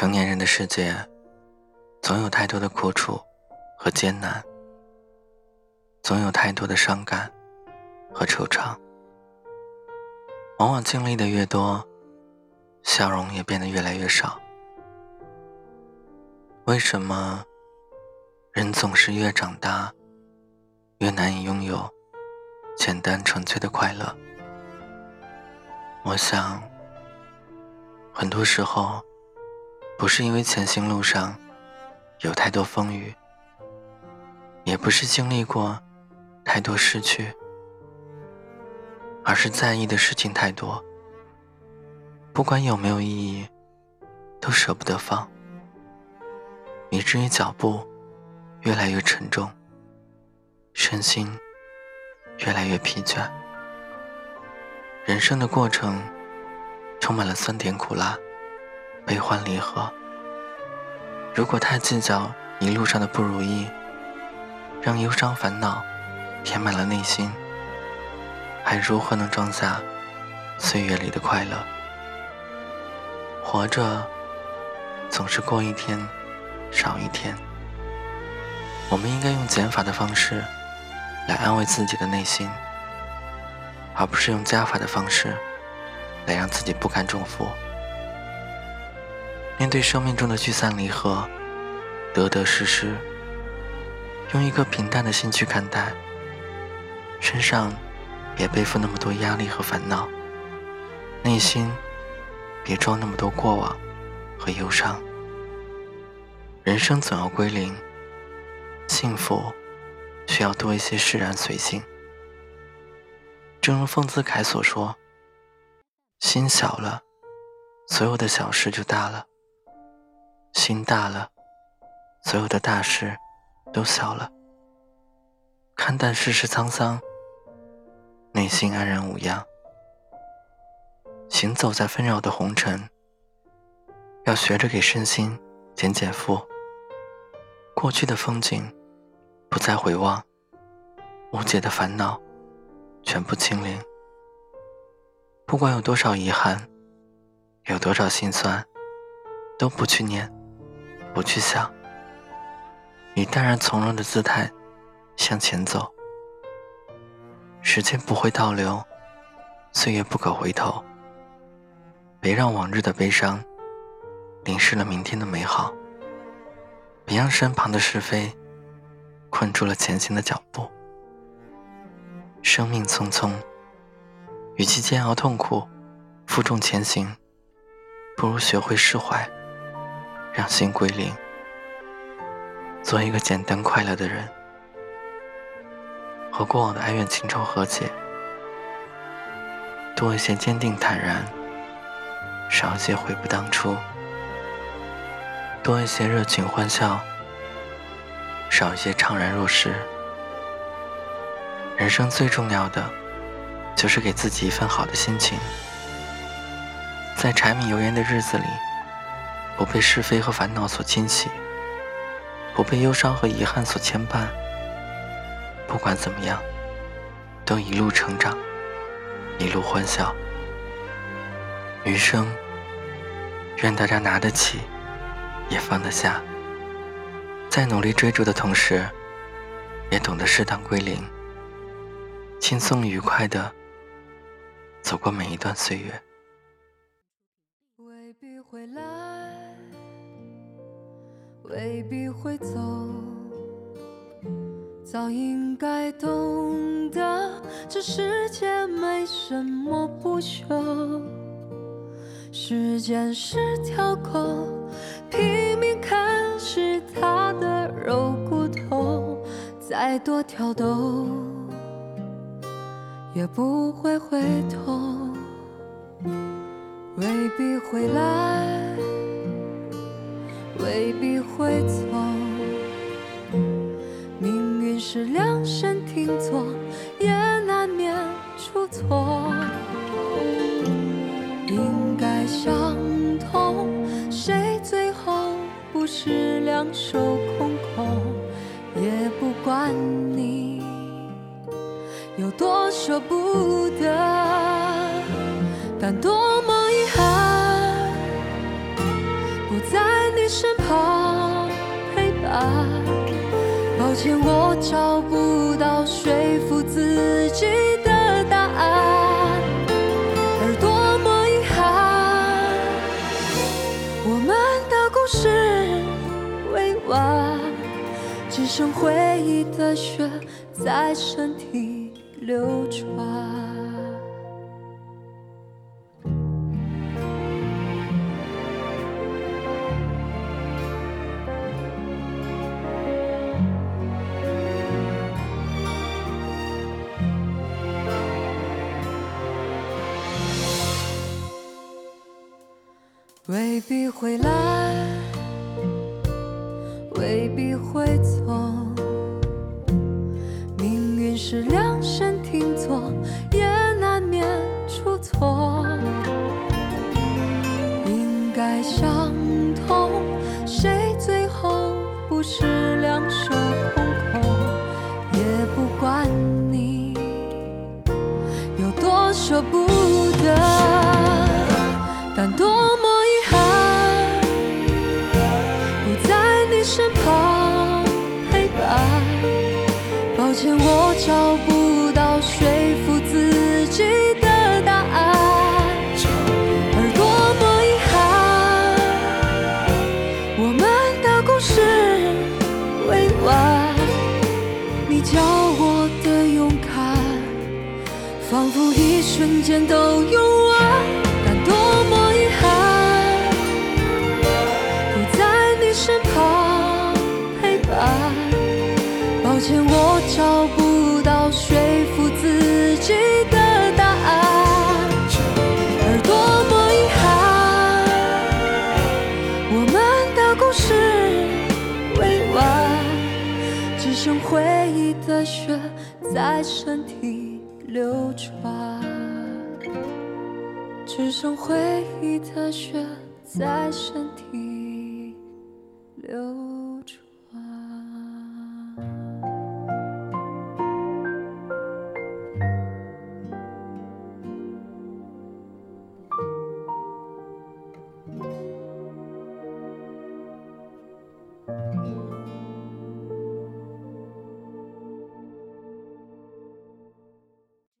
成年人的世界，总有太多的苦楚和艰难，总有太多的伤感和惆怅。往往经历的越多，笑容也变得越来越少。为什么人总是越长大，越难以拥有简单纯粹的快乐？我想，很多时候不是因为前行路上有太多风雨，也不是经历过太多失去。而是在意的事情太多，不管有没有意义，都舍不得放，以至于脚步越来越沉重，身心越来越疲倦。人生的过程充满了酸甜苦辣、悲欢离合。如果太计较一路上的不如意，让忧伤烦恼填满了内心。还如何能装下岁月里的快乐？活着总是过一天少一天。我们应该用减法的方式来安慰自己的内心，而不是用加法的方式来让自己不堪重负。面对生命中的聚散离合、得得失失，用一颗平淡的心去看待，身上。别背负那么多压力和烦恼，内心别装那么多过往和忧伤。人生总要归零，幸福需要多一些释然随性。正如丰子恺所说：“心小了，所有的小事就大了；心大了，所有的大事都小了。”看淡世事沧桑。内心安然无恙，行走在纷扰的红尘，要学着给身心减减负。过去的风景不再回望，无解的烦恼全部清零。不管有多少遗憾，有多少心酸，都不去念，不去想，以淡然从容的姿态向前走。时间不会倒流，岁月不可回头。别让往日的悲伤淋湿了明天的美好，别让身旁的是非困住了前行的脚步。生命匆匆，与其煎熬痛苦、负重前行，不如学会释怀，让心归零，做一个简单快乐的人。和过往的哀怨情仇和解，多一些坚定坦然，少一些悔不当初；多一些热情欢笑，少一些怅然若失。人生最重要的，就是给自己一份好的心情，在柴米油盐的日子里，不被是非和烦恼所侵袭，不被忧伤和遗憾所牵绊。不管怎么样，都一路成长，一路欢笑。余生，愿大家拿得起，也放得下，在努力追逐的同时，也懂得适当归零，轻松愉快的走过每一段岁月。未必会来，未必会走。早应该懂得，这世界没什么不朽。时间是条狗，拼命啃食它的肉骨头，再多挑逗也不会回头。未必会来，未必会走。命运是量身定做，也难免出错。应该相同，谁最后不是两手空空？也不管你有多舍不得，身旁陪伴。抱歉，我找不到说服自己的答案，而多么遗憾，我们的故事未完，只剩回忆的血在身体流转。未必会来，未必会走，命运是量身定做，也难免出错。应该相同，谁最后不是两手空空？也不管你有多舍不得，但多么。前，我找不到说服自己的答案，而多么遗憾，我们的故事未完。你教我的勇敢，仿佛一瞬间都在身体流转，只剩回忆的血在身体。